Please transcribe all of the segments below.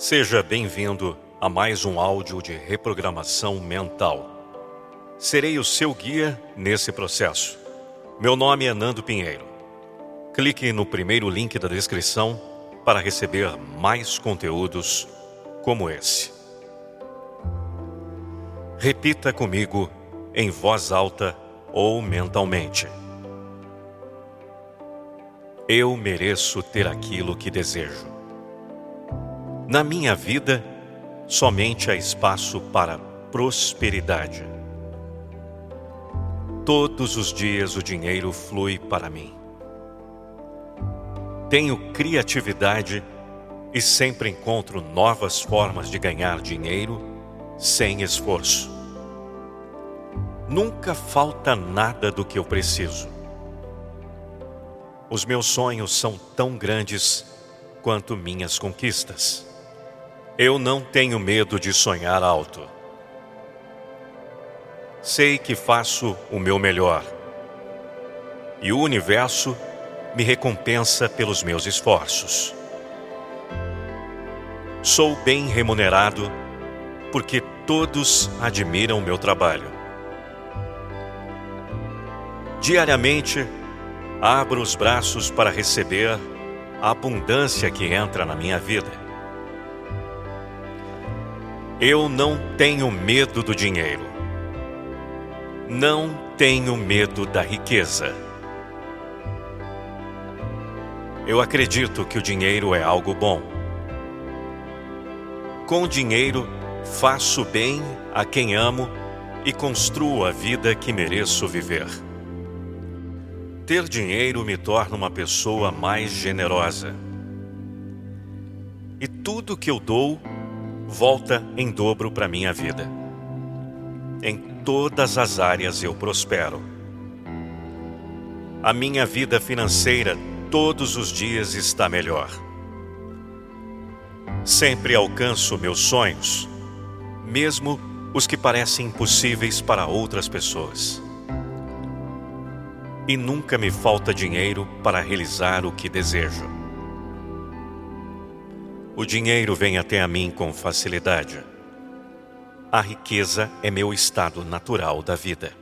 Seja bem-vindo a mais um áudio de reprogramação mental. Serei o seu guia nesse processo. Meu nome é Nando Pinheiro. Clique no primeiro link da descrição para receber mais conteúdos como esse. Repita comigo em voz alta ou mentalmente. Eu mereço ter aquilo que desejo. Na minha vida, somente há espaço para prosperidade. Todos os dias o dinheiro flui para mim. Tenho criatividade e sempre encontro novas formas de ganhar dinheiro sem esforço. Nunca falta nada do que eu preciso. Os meus sonhos são tão grandes quanto minhas conquistas. Eu não tenho medo de sonhar alto. Sei que faço o meu melhor. E o universo me recompensa pelos meus esforços. Sou bem remunerado porque todos admiram o meu trabalho. Diariamente, abro os braços para receber a abundância que entra na minha vida. Eu não tenho medo do dinheiro. Não tenho medo da riqueza. Eu acredito que o dinheiro é algo bom. Com dinheiro, faço bem a quem amo e construo a vida que mereço viver. Ter dinheiro me torna uma pessoa mais generosa. E tudo que eu dou volta em dobro para minha vida. Em todas as áreas eu prospero. A minha vida financeira todos os dias está melhor. Sempre alcanço meus sonhos, mesmo os que parecem impossíveis para outras pessoas. E nunca me falta dinheiro para realizar o que desejo. O dinheiro vem até a mim com facilidade. A riqueza é meu estado natural da vida.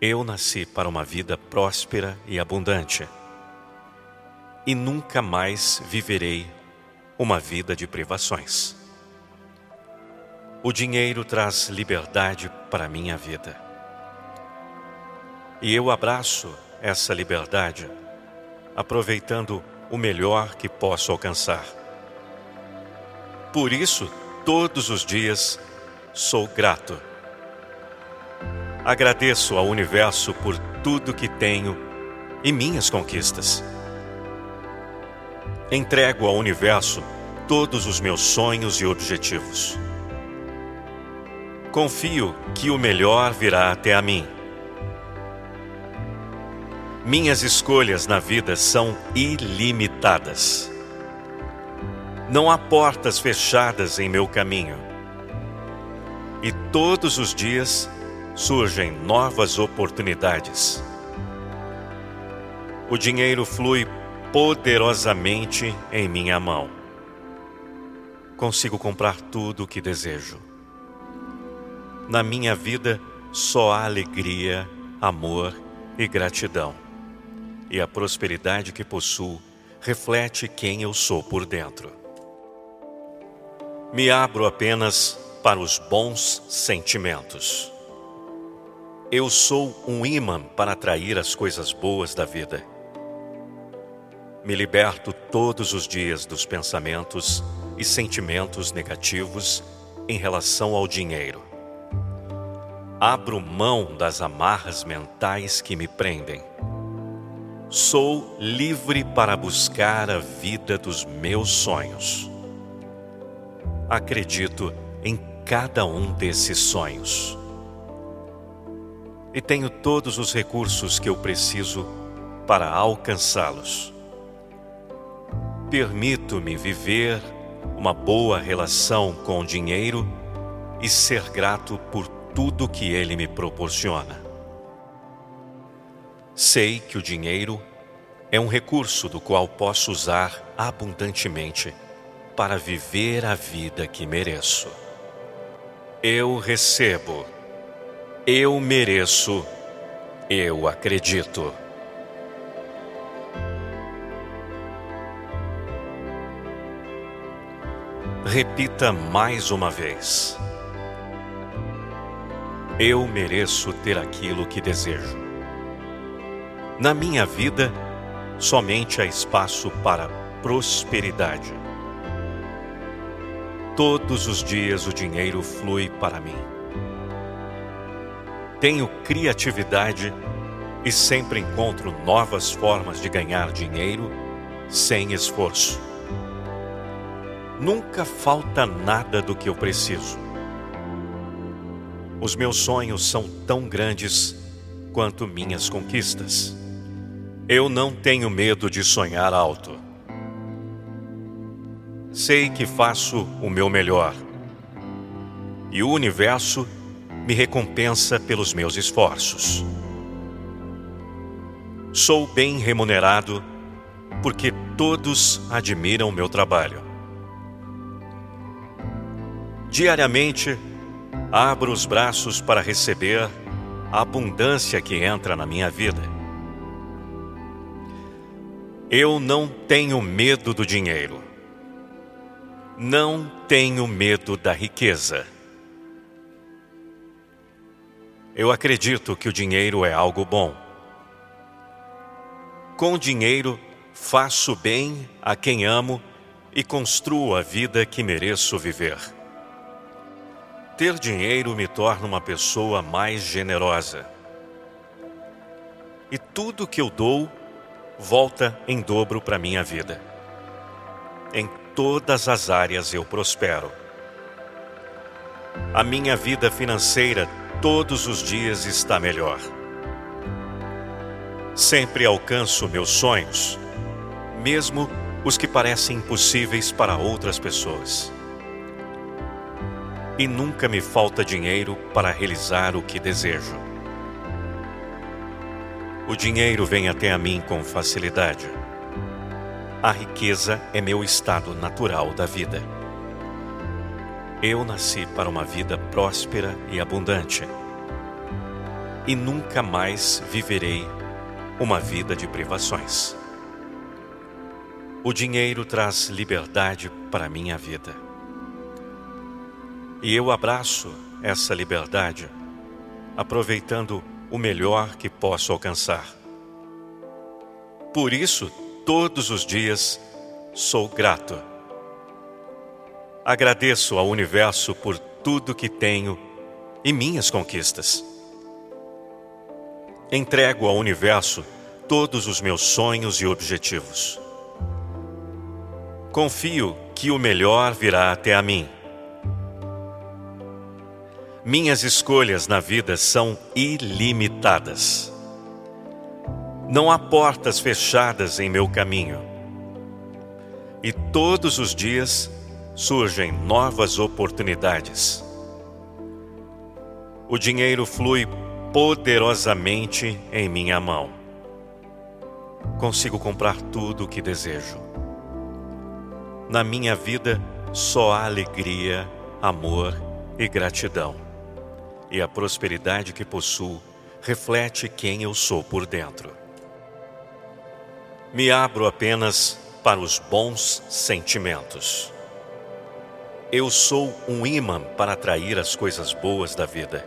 Eu nasci para uma vida próspera e abundante. E nunca mais viverei uma vida de privações. O dinheiro traz liberdade para minha vida. E eu abraço essa liberdade, aproveitando o melhor que posso alcançar. Por isso, todos os dias, sou grato. Agradeço ao universo por tudo que tenho e minhas conquistas. Entrego ao universo todos os meus sonhos e objetivos. Confio que o melhor virá até a mim minhas escolhas na vida são ilimitadas. Não há portas fechadas em meu caminho. E todos os dias surgem novas oportunidades. O dinheiro flui poderosamente em minha mão. Consigo comprar tudo o que desejo. Na minha vida só há alegria, amor e gratidão e a prosperidade que possuo reflete quem eu sou por dentro. Me abro apenas para os bons sentimentos. Eu sou um imã para atrair as coisas boas da vida. Me liberto todos os dias dos pensamentos e sentimentos negativos em relação ao dinheiro. Abro mão das amarras mentais que me prendem Sou livre para buscar a vida dos meus sonhos. Acredito em cada um desses sonhos. E tenho todos os recursos que eu preciso para alcançá-los. Permito-me viver uma boa relação com o dinheiro e ser grato por tudo que ele me proporciona. Sei que o dinheiro é um recurso do qual posso usar abundantemente para viver a vida que mereço. Eu recebo, eu mereço, eu acredito. Repita mais uma vez. Eu mereço ter aquilo que desejo. Na minha vida, somente há espaço para prosperidade. Todos os dias o dinheiro flui para mim. Tenho criatividade e sempre encontro novas formas de ganhar dinheiro sem esforço. Nunca falta nada do que eu preciso. Os meus sonhos são tão grandes quanto minhas conquistas. Eu não tenho medo de sonhar alto. Sei que faço o meu melhor. E o universo me recompensa pelos meus esforços. Sou bem remunerado porque todos admiram meu trabalho. Diariamente, abro os braços para receber a abundância que entra na minha vida. Eu não tenho medo do dinheiro. Não tenho medo da riqueza. Eu acredito que o dinheiro é algo bom. Com dinheiro, faço bem a quem amo e construo a vida que mereço viver. Ter dinheiro me torna uma pessoa mais generosa. E tudo que eu dou volta em dobro para minha vida. Em todas as áreas eu prospero. A minha vida financeira todos os dias está melhor. Sempre alcanço meus sonhos, mesmo os que parecem impossíveis para outras pessoas e nunca me falta dinheiro para realizar o que desejo. O dinheiro vem até a mim com facilidade. A riqueza é meu estado natural da vida. Eu nasci para uma vida próspera e abundante. E nunca mais viverei uma vida de privações. O dinheiro traz liberdade para minha vida. E eu abraço essa liberdade, aproveitando o melhor que posso alcançar. Por isso, todos os dias, sou grato. Agradeço ao universo por tudo que tenho e minhas conquistas. Entrego ao universo todos os meus sonhos e objetivos. Confio que o melhor virá até a mim minhas escolhas na vida são ilimitadas. Não há portas fechadas em meu caminho. E todos os dias surgem novas oportunidades. O dinheiro flui poderosamente em minha mão. Consigo comprar tudo o que desejo. Na minha vida só há alegria, amor e gratidão e a prosperidade que possuo reflete quem eu sou por dentro. Me abro apenas para os bons sentimentos. Eu sou um imã para atrair as coisas boas da vida.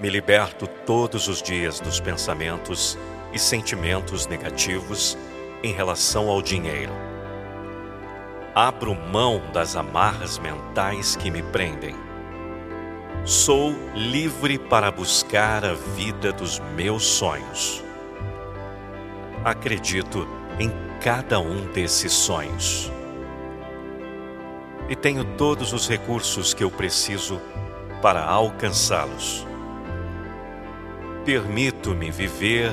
Me liberto todos os dias dos pensamentos e sentimentos negativos em relação ao dinheiro. Abro mão das amarras mentais que me prendem Sou livre para buscar a vida dos meus sonhos. Acredito em cada um desses sonhos. E tenho todos os recursos que eu preciso para alcançá-los. Permito-me viver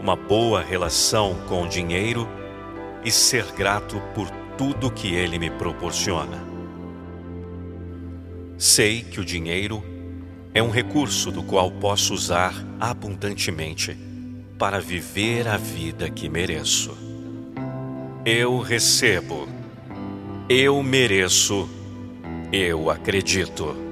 uma boa relação com o dinheiro e ser grato por tudo que ele me proporciona. Sei que o dinheiro é um recurso do qual posso usar abundantemente para viver a vida que mereço. Eu recebo, Eu mereço, eu acredito.